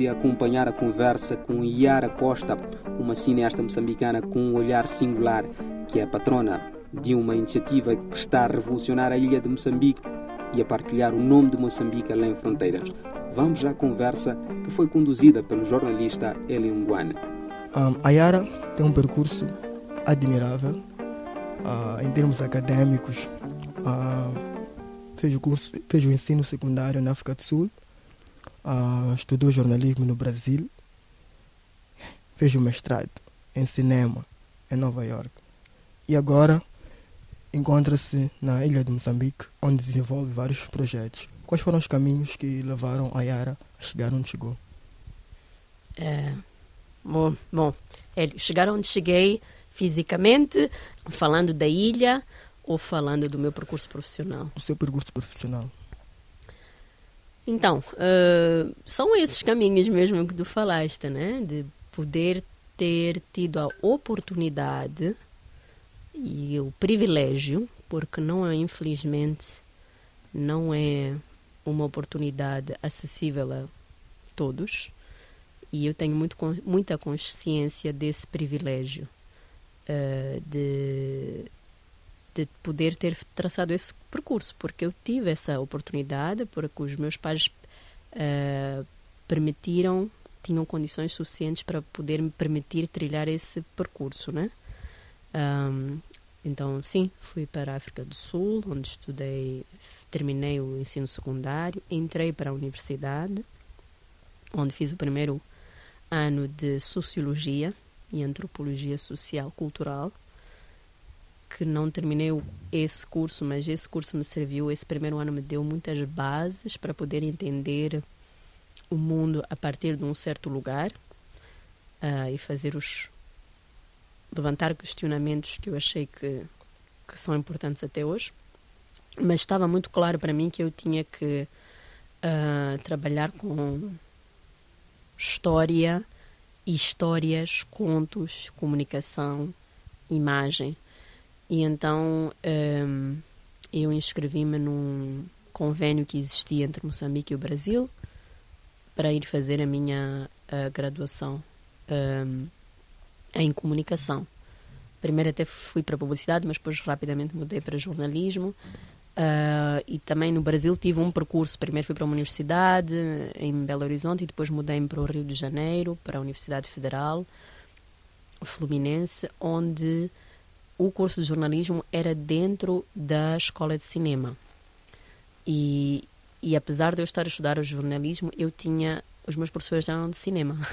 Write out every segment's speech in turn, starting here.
de acompanhar a conversa com Yara Costa, uma cineasta moçambicana com um olhar singular, que é patrona de uma iniciativa que está a revolucionar a ilha de Moçambique e a partilhar o nome de Moçambique além fronteiras. Vamos à conversa que foi conduzida pelo jornalista Eli Nguane. Um, a Yara tem um percurso admirável uh, em termos acadêmicos. Uh, fez o curso, fez o ensino secundário na África do Sul, uh, estudou jornalismo no Brasil, fez o mestrado em cinema em Nova York e agora encontra-se na ilha de Moçambique, onde desenvolve vários projetos. Quais foram os caminhos que levaram a Yara a chegar onde chegou? É, bom, bom, chegar onde cheguei fisicamente, falando da ilha ou falando do meu percurso profissional? O seu percurso profissional. Então, uh, são esses caminhos mesmo que tu falaste, né? De poder ter tido a oportunidade e o privilégio, porque não é, infelizmente, não é uma oportunidade acessível a todos, e eu tenho muito, muita consciência desse privilégio uh, de, de poder ter traçado esse percurso, porque eu tive essa oportunidade, porque os meus pais uh, permitiram, tinham condições suficientes para poder me permitir trilhar esse percurso, né? Um, então, sim, fui para a África do Sul, onde estudei, terminei o ensino secundário, entrei para a universidade, onde fiz o primeiro ano de Sociologia e Antropologia Social Cultural, que não terminei esse curso, mas esse curso me serviu, esse primeiro ano me deu muitas bases para poder entender o mundo a partir de um certo lugar uh, e fazer os levantar questionamentos que eu achei que, que são importantes até hoje, mas estava muito claro para mim que eu tinha que uh, trabalhar com história, histórias, contos, comunicação, imagem. E então um, eu inscrevi-me num convênio que existia entre Moçambique e o Brasil para ir fazer a minha uh, graduação. Um, em comunicação. Primeiro até fui para publicidade, mas depois rapidamente mudei para jornalismo. Uh, e também no Brasil tive um percurso. Primeiro fui para uma universidade em Belo Horizonte e depois mudei-me para o Rio de Janeiro, para a Universidade Federal Fluminense, onde o curso de jornalismo era dentro da escola de cinema. E, e apesar de eu estar a estudar o jornalismo, eu tinha. Os meus professores eram de cinema.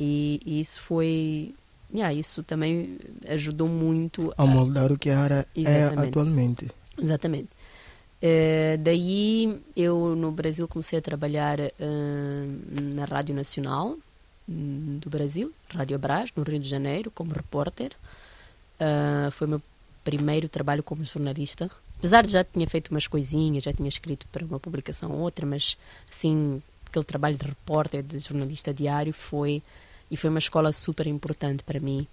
E, e isso foi yeah, isso também ajudou muito a, a moldar o que a área é atualmente. Exatamente. Uh, daí eu no Brasil comecei a trabalhar uh, na Rádio Nacional um, do Brasil, Rádio Brás, no Rio de Janeiro, como repórter. Uh, foi o meu primeiro trabalho como jornalista. Apesar de já tinha feito umas coisinhas, já tinha escrito para uma publicação ou outra, mas assim, aquele trabalho de repórter, de jornalista diário foi e foi uma escola super importante para mim,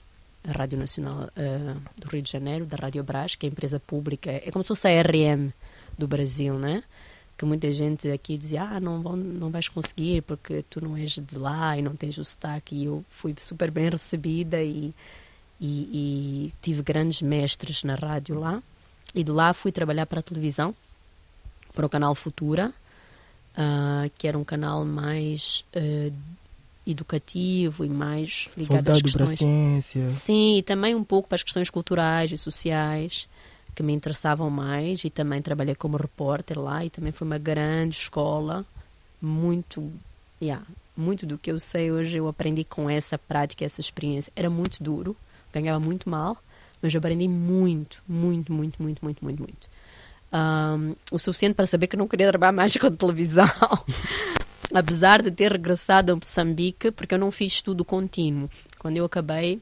a Rádio Nacional uh, do Rio de Janeiro, da Rádio Brás, que é a empresa pública, é como se fosse a RM do Brasil, né? Que muita gente aqui dizia, ah, não, vão, não vais conseguir porque tu não és de lá e não tens o sotaque. E eu fui super bem recebida e, e, e tive grandes mestres na rádio lá. E de lá fui trabalhar para a televisão, para o canal Futura, uh, que era um canal mais uh, educativo e mais ligado Voltado às questões. Para a ciência. Sim, e também um pouco para as questões culturais e sociais que me interessavam mais e também trabalhei como repórter lá e também foi uma grande escola, muito, yeah, muito do que eu sei hoje eu aprendi com essa prática, essa experiência. Era muito duro, ganhava muito mal, mas eu aprendi muito, muito, muito, muito, muito, muito, muito. Um, o suficiente para saber que não queria trabalhar mais com televisão. apesar de ter regressado a Moçambique, porque eu não fiz tudo contínuo. Quando eu acabei,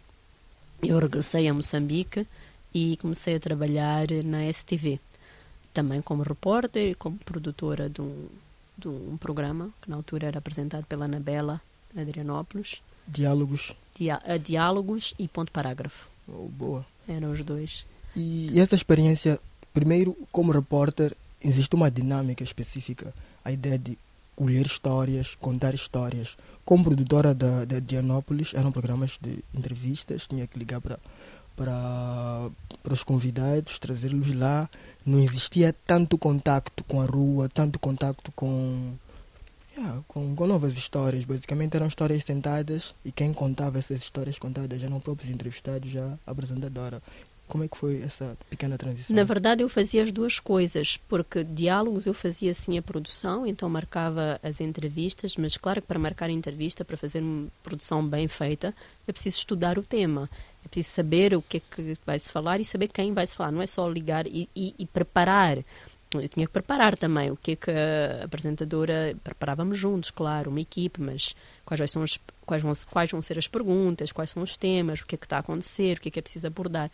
eu regressei a Moçambique e comecei a trabalhar na STV, também como repórter e como produtora de um, de um programa que na altura era apresentado pela Anabela Adrianópolis. Diálogos. Dia, uh, diálogos e ponto parágrafo. Oh, boa. Eram os dois. E essa experiência, primeiro, como repórter, existe uma dinâmica específica. A ideia de colher histórias, contar histórias. Como produtora da, da Dianópolis, eram programas de entrevistas, tinha que ligar para, para, para os convidados, trazê-los lá. Não existia tanto contacto com a rua, tanto contacto com, yeah, com, com novas histórias. Basicamente eram histórias sentadas e quem contava essas histórias contadas eram próprios entrevistados, já a apresentadora. Como é que foi essa pequena transição? Na verdade, eu fazia as duas coisas, porque diálogos eu fazia sim a produção, então marcava as entrevistas, mas claro que para marcar a entrevista, para fazer uma produção bem feita, é preciso estudar o tema, é preciso saber o que é que vai se falar e saber quem vai se falar, não é só ligar e, e, e preparar. Eu tinha que preparar também o que é que a apresentadora preparávamos juntos, claro, uma equipe, mas quais, são as, quais, vão, quais vão ser as perguntas, quais são os temas, o que é que está a acontecer, o que é que é preciso abordar.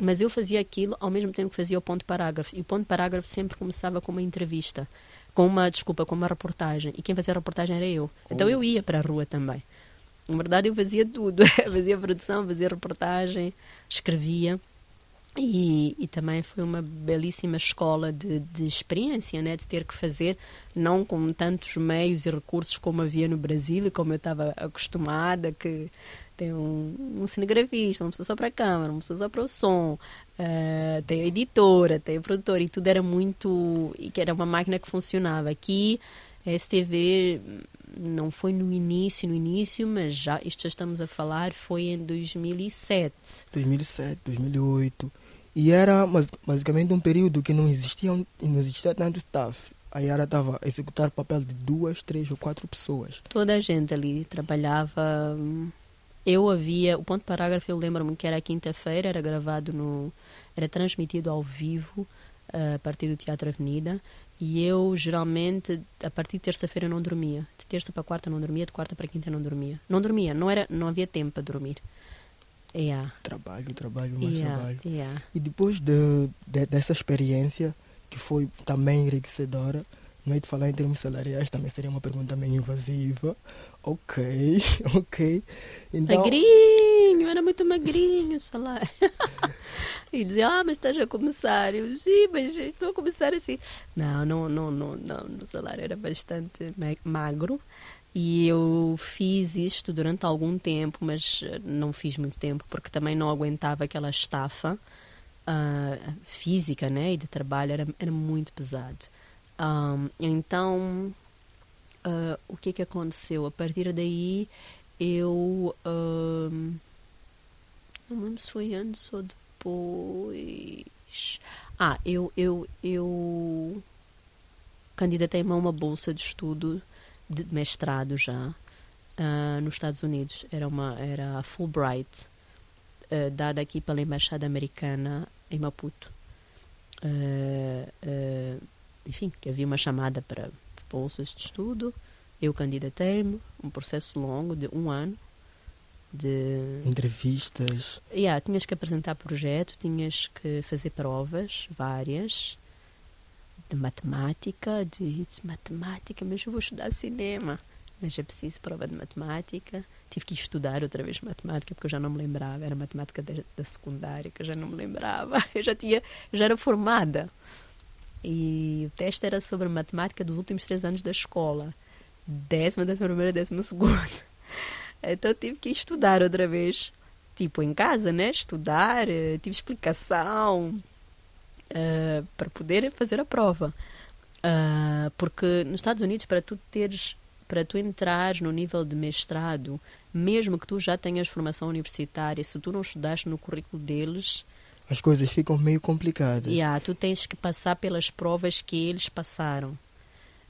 Mas eu fazia aquilo ao mesmo tempo que fazia o ponto parágrafo. E o ponto parágrafo sempre começava com uma entrevista, com uma, desculpa, com uma reportagem. E quem fazia a reportagem era eu. Então eu ia para a rua também. Na verdade, eu fazia tudo. fazia produção, fazia reportagem, escrevia. E, e, também foi uma belíssima escola de, de, experiência, né? de ter que fazer, não com tantos meios e recursos como havia no Brasil e como eu estava acostumada, que tem um, um cinegrafista, uma pessoa só para a câmera, uma pessoa só para o som, uh, tem a editora, tem o produtor, e tudo era muito. e que era uma máquina que funcionava. Aqui, a STV não foi no início, no início, mas já, isto já estamos a falar, foi em 2007. 2007, 2008. E era basicamente um período que não existia, não existia tanto staff. A Yara estava a executar o papel de duas, três ou quatro pessoas. Toda a gente ali trabalhava hum, eu havia, o ponto parágrafo eu lembro-me que era quinta-feira, era gravado no, era transmitido ao vivo uh, a partir do Teatro Avenida e eu geralmente a partir de terça-feira não dormia, de terça para quarta não dormia, de quarta para quinta não dormia, não dormia, não era, não havia tempo para dormir. Yeah. Trabalho, trabalho, mais yeah, trabalho. Yeah. E depois de, de, dessa experiência que foi também enriquecedora, não é de falar em termos salariais, também seria uma pergunta meio invasiva. Ok, ok. Então... Magrinho, era muito magrinho o salário. e dizia, ah, mas estás a começar. Eu, sim, mas estou a começar assim. Não, não, não, não, não. O salário era bastante magro. E eu fiz isto durante algum tempo, mas eh, não fiz muito tempo, porque também não aguentava aquela estafa uh, física né, e de trabalho, era, era muito pesado. Um, então, uh, o que que aconteceu? A partir daí, eu. Um, não lembro se foi antes ou depois. Ah, eu, eu, eu candidatei-me a uma bolsa de estudo de mestrado já uh, nos Estados Unidos. Era, uma, era a Fulbright, uh, dada aqui pela Embaixada Americana em Maputo. Uh, enfim, que havia uma chamada para bolsas de estudo. Eu candidatei-me, um processo longo de um ano. De... Entrevistas. Yeah, tinhas que apresentar projeto, tinhas que fazer provas, várias, de matemática, de, matemática, mas eu vou estudar cinema. Mas é preciso prova de matemática. Tive que estudar outra vez matemática, porque eu já não me lembrava. Era matemática da, da secundária, que eu já não me lembrava. Eu já, tinha, já era formada. E o teste era sobre matemática dos últimos três anos da escola. Décima, décima primeira, décima segunda. Então tive que estudar outra vez. Tipo, em casa, né? Estudar, eh, tive explicação uh, para poder fazer a prova. Uh, porque nos Estados Unidos, para tu teres para tu entrares no nível de mestrado, mesmo que tu já tenhas formação universitária, se tu não estudaste no currículo deles, as coisas ficam meio complicadas. Yeah, tu tens que passar pelas provas que eles passaram.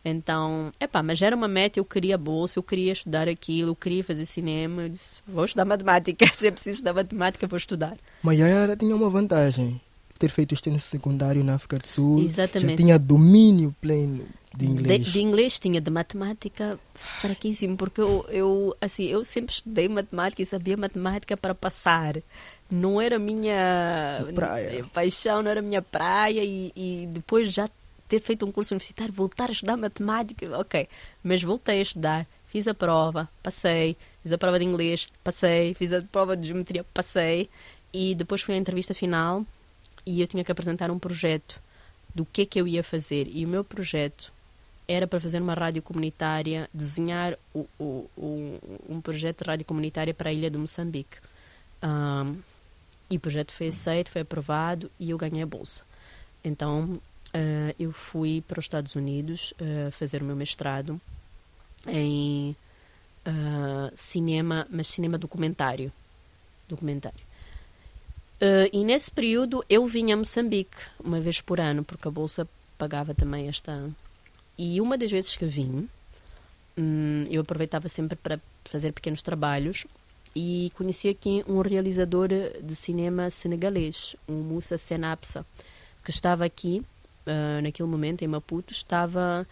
Então, epá, mas era uma meta, eu queria bolsa, eu queria estudar aquilo, eu queria fazer cinema, eu disse, vou estudar matemática, se é preciso estudar matemática, vou estudar. Mas ela tinha uma vantagem, ter feito o ensino secundário na África do Sul, Exatamente. já tinha domínio pleno de inglês. De, de, inglês tinha, de matemática fraquíssimo, porque eu, eu, assim, eu sempre estudei matemática e sabia matemática para passar. Não era minha praia. paixão, não era minha praia e, e, depois já ter feito um curso universitário, voltar a estudar matemática, ok, mas voltei a estudar, fiz a prova, passei, fiz a prova de inglês, passei, fiz a prova de geometria, passei. E depois fui à entrevista final e eu tinha que apresentar um projeto do que é que eu ia fazer e o meu projeto era para fazer uma rádio comunitária, desenhar o, o, o, um projeto de rádio comunitária para a ilha de Moçambique. Um, e o projeto foi aceito, foi aprovado e eu ganhei a bolsa. Então uh, eu fui para os Estados Unidos uh, fazer o meu mestrado em uh, cinema, mas cinema documentário. Documentário. E nesse período eu vinha a Moçambique uma vez por ano, porque a bolsa pagava também esta, e uma das vezes que vim, hum, eu aproveitava sempre para fazer pequenos trabalhos e conheci aqui um realizador de cinema senegalês, o Moussa Senapsa, que estava aqui uh, naquele momento em Maputo. Estava,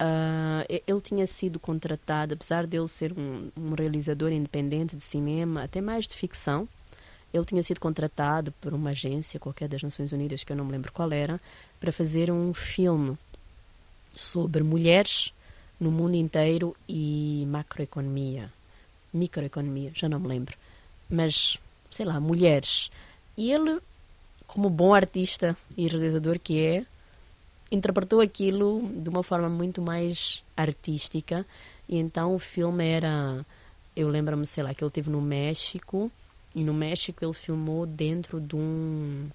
uh, ele tinha sido contratado, apesar de ele ser um, um realizador independente de cinema, até mais de ficção, ele tinha sido contratado por uma agência qualquer das Nações Unidas, que eu não me lembro qual era, para fazer um filme sobre mulheres no mundo inteiro e macroeconomia, microeconomia, já não me lembro. Mas, sei lá, mulheres. E ele, como bom artista e realizador que é, interpretou aquilo de uma forma muito mais artística. E então o filme era. Eu lembro-me, sei lá, que ele esteve no México. E no México ele filmou dentro de um,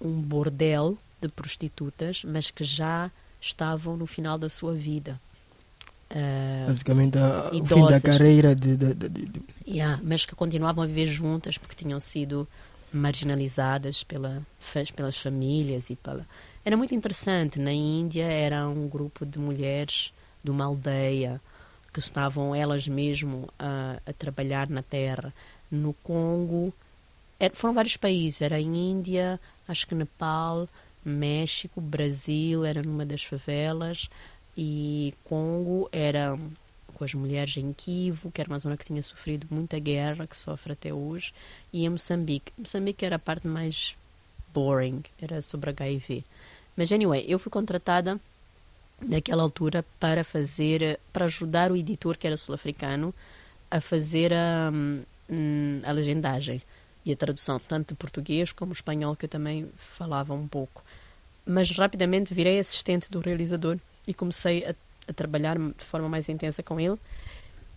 um bordel de prostitutas, mas que já estavam no final da sua vida. Uh, Basicamente, a, o fim da carreira de, de, de, de... Yeah, mas que continuavam a viver juntas porque tinham sido marginalizadas pela, pelas famílias e pela... Era muito interessante. Na Índia era um grupo de mulheres de uma aldeia que estavam elas mesmo a, a trabalhar na terra. No Congo, era, foram vários países. Era em Índia, acho que Nepal, México, Brasil era numa das favelas e Congo era com as mulheres em Kivu, que era uma zona que tinha sofrido muita guerra, que sofre até hoje, e em Moçambique. Moçambique era a parte mais boring, era sobre HIV. Mas, anyway, eu fui contratada naquela altura para fazer, para ajudar o editor, que era sul-africano, a fazer a, hum, a legendagem e a tradução, tanto de português como espanhol, que eu também falava um pouco mas rapidamente virei assistente do realizador e comecei a, a trabalhar de forma mais intensa com ele.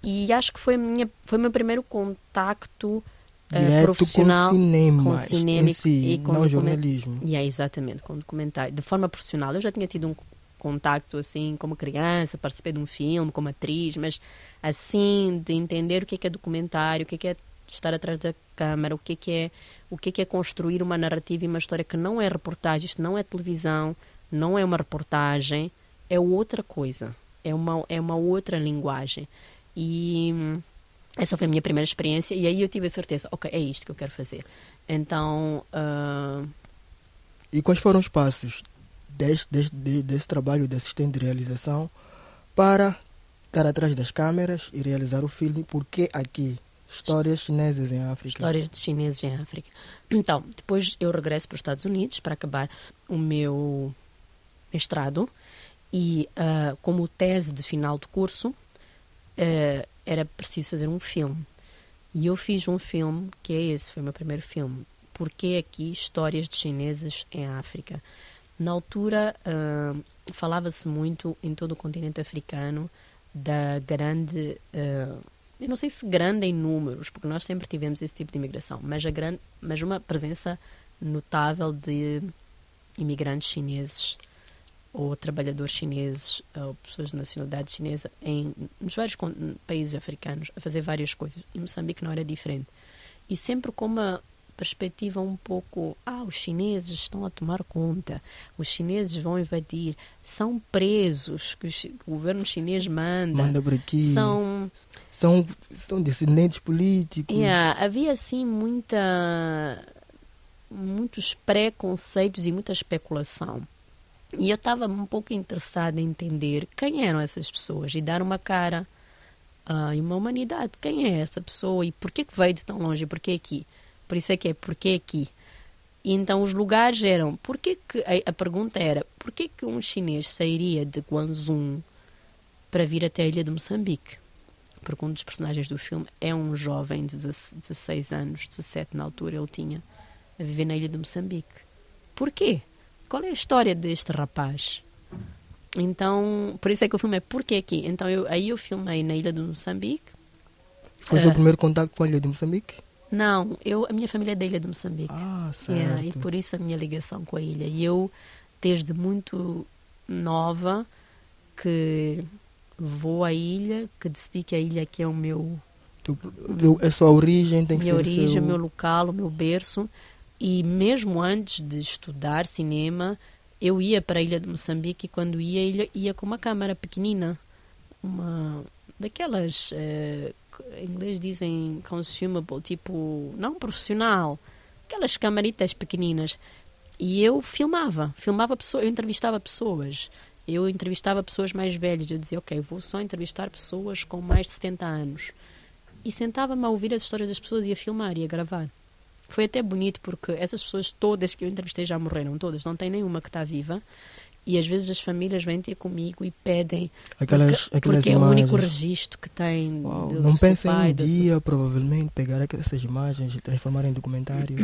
E acho que foi, minha, foi o meu primeiro contacto uh, profissional com cinema, com cinema si, e com não jornalismo. Yeah, exatamente, com documentário. De forma profissional, eu já tinha tido um contacto assim como criança, participei de um filme como atriz, mas assim de entender o que é, que é documentário, o que é, que é estar atrás da câmara, o que é, que é o que é, que é construir uma narrativa e uma história que não é reportagem, isto não é televisão, não é uma reportagem, é outra coisa, é uma, é uma outra linguagem. E essa foi a minha primeira experiência e aí eu tive a certeza, ok, é isto que eu quero fazer. Então... Uh... E quais foram os passos desse, desse, desse trabalho de assistente de realização para estar atrás das câmeras e realizar o filme? Por que aqui? Histórias chinesas em África. Histórias de chineses em África. Então, depois eu regresso para os Estados Unidos para acabar o meu mestrado e uh, como tese de final de curso uh, era preciso fazer um filme. E eu fiz um filme, que é esse, foi o meu primeiro filme. Porque aqui histórias de chineses em África. Na altura uh, falava-se muito em todo o continente africano da grande eu não sei se grande em números, porque nós sempre tivemos esse tipo de imigração, mas, a grande, mas uma presença notável de imigrantes chineses ou trabalhadores chineses ou pessoas de nacionalidade chinesa em nos vários países africanos a fazer várias coisas. E Moçambique não era diferente. E sempre com uma perspectiva um pouco, ah, os chineses estão a tomar conta, os chineses vão invadir, são presos que o governo chinês manda. Manda por aqui. São, são, são descendentes políticos. Yeah, havia assim muita muitos preconceitos e muita especulação. E eu estava um pouco interessada em entender quem eram essas pessoas e dar uma cara uh, e uma humanidade. Quem é essa pessoa e por que, que veio de tão longe e por que aqui? Por isso é que é porque aqui. E então os lugares eram, porque que a, a pergunta era, por que que um chinês sairia de Guangzhou para vir até a ilha de Moçambique? Porque um dos personagens do filme é um jovem de 16 anos, 17 na altura ele tinha, a viver na ilha de Moçambique. Porquê? Qual é a história deste rapaz? então, por isso é que eu filmei. Por que aqui? Então, eu, aí eu filmei na ilha de Moçambique. Foi o Ah. seu primeiro contato com a ilha de Moçambique? Não, eu, a minha família é da ilha de Moçambique. Ah, certo. Yeah, e por isso a minha ligação com a ilha. E eu, desde muito nova, que vou à ilha, que decidi que a ilha aqui é o meu Tu- tu- a sua origem tem que minha ser origem, seu... o meu local, o meu berço. E mesmo antes de estudar cinema, eu ia para a ilha de Moçambique e quando ia, ia, ia com uma câmera pequenina, uma daquelas, eh, em inglês dizem consumable, tipo, não profissional, aquelas camaritas pequeninas. E eu filmava, filmava pessoas, eu entrevistava pessoas. Eu entrevistava pessoas mais velhas. Eu dizia, ok, vou só entrevistar pessoas com mais de 70 anos e sentava-me a ouvir as histórias das pessoas e a filmar e a gravar. Foi até bonito porque essas pessoas todas que eu entrevistei já morreram, todas, não tem nenhuma que está viva. E às vezes as famílias vêm ter comigo e pedem Aquelas, porque, aquelas porque é o imagens. único registro que tem Uau, do não seu pensem um dia, provavelmente, pegar essas imagens e transformar em documentário.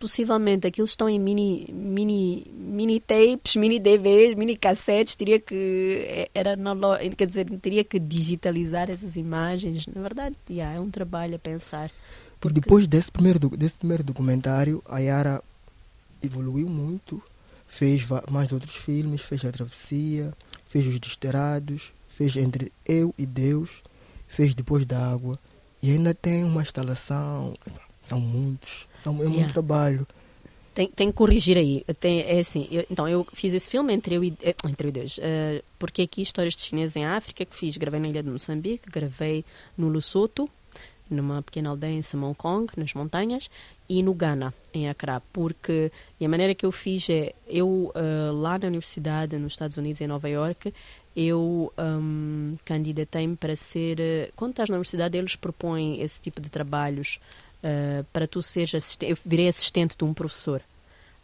Possivelmente, aquilo estão em mini, mini, mini tapes, mini DVDs, mini cassetes. Teria que é- era na quer dizer, teria que digitalizar essas imagens. Na verdade, yeah, é um trabalho a pensar. Porque- depois desse primeiro, desse primeiro documentário, a Yara evoluiu muito, fez mais outros filmes, fez A Travessia, fez Os Desterrados, fez Entre Eu e Deus, fez Depois da Água, e ainda tem uma instalação. São muitos, são, é muito Yeah. trabalho. Tem, tem que corrigir aí. Tem, é assim, eu- então eu fiz esse filme entre eu e, eh, entre eu e Deus. eh, porque aqui histórias de chineses em África que fiz, gravei na ilha de Moçambique, gravei no Lesotho, numa pequena aldeia em Samongkong, nas montanhas, e no Ghana, em Accra, porque e a maneira que eu fiz é, eu eh, lá na universidade, nos Estados Unidos, em Nova York, eu hum, candidatei-me para ser, eh, quando estás na universidade, eles propõem esse tipo de trabalhos eh, para tu seres assistente, eu virei assistente de um professor.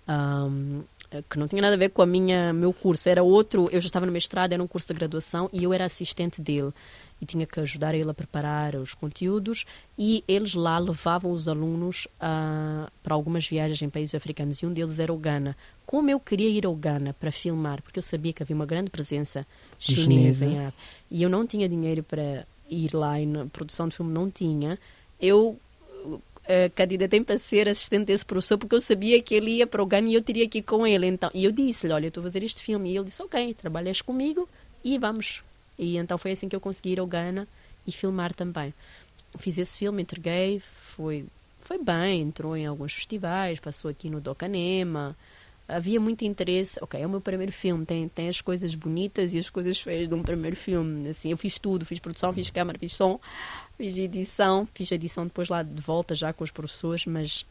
Ahm, que não tinha nada a ver com a minha meu curso, era outro, eu já estava no mestrado, era um curso de graduação e eu era assistente dele e tinha que ajudar ele a preparar os conteúdos e eles lá levavam os alunos ah, para algumas viagens em países africanos e um deles era o Ghana. Como eu queria ir ao Ghana para filmar, porque eu sabia que havia uma grande presença chinesa chinesa. em África e eu não tinha dinheiro para ir lá e na produção de filme não tinha, eu uh, candidatei para ser assistente desse professor porque eu sabia que ele ia para o Ghana e eu teria que ir com ele. Então, e eu disse-lhe, olha, eu estou a fazer este filme. E ele disse, ok, trabalhas comigo e vamos. E então foi assim que eu consegui ir ao Ghana e filmar também. Fiz esse filme, entreguei, foi, foi bem, entrou em alguns festivais, passou aqui no Docanema. Havia muito interesse. Ok, é o meu primeiro filme, tem, tem as coisas bonitas e as coisas feias de um primeiro filme. Assim, eu fiz tudo, fiz produção, fiz câmara, fiz som, fiz edição, fiz edição depois lá de volta já com os professores, mas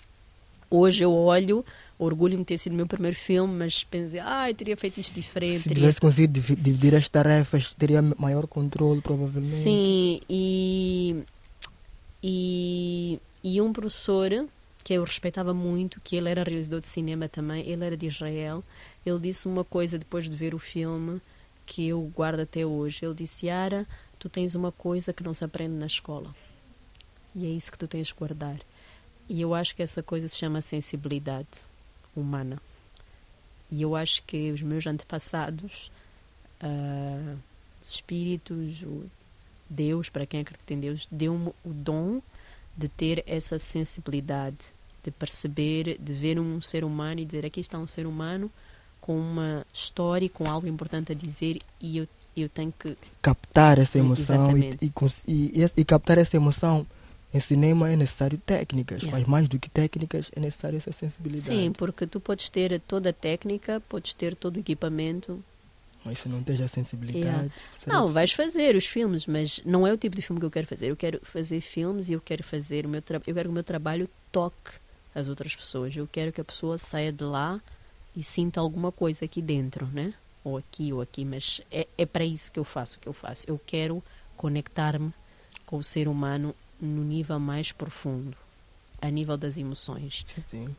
hoje eu olho, orgulho-me de ter sido meu primeiro filme, mas pensei, ah, eu teria feito isto diferente. Se teria tivesse conseguido divi- dividir as tarefas, teria maior controle, provavelmente. Sim, e, e, e um professor que eu respeitava muito, que ele era realizador de cinema também, ele era de Israel, ele disse uma coisa depois de ver o filme que eu guardo até hoje. Ele disse, Yara, tu tens uma coisa que não se aprende na escola. E é isso que tu tens que guardar. E eu acho que essa coisa se chama sensibilidade humana. E eu acho que os meus antepassados, ah, os espíritos, o Deus, para quem acredita em Deus, deu-me o dom de ter essa sensibilidade, de perceber, de ver um ser humano e dizer aqui está um ser humano com uma história, com algo importante a dizer e eu, eu tenho que Captar essa emoção e, e, e- e captar essa emoção em cinema é necessário técnicas, Yeah. mas mais do que técnicas é necessário essa sensibilidade. Sim, porque tu podes ter toda a técnica, podes ter todo o equipamento. Mas se não tens a sensibilidade. Yeah. Não, vais fazer os filmes, mas não é o tipo de filme que eu quero fazer. Eu quero fazer filmes e eu quero fazer o meu tra... eu quero que o meu trabalho toque as outras pessoas. Eu quero que a pessoa saia de lá e sinta alguma coisa aqui dentro, né? Ou aqui ou aqui, mas é, é para isso que eu faço o que eu faço. Eu quero conectar-me com o ser humano no nível mais profundo, a nível das emoções. Sim, sim.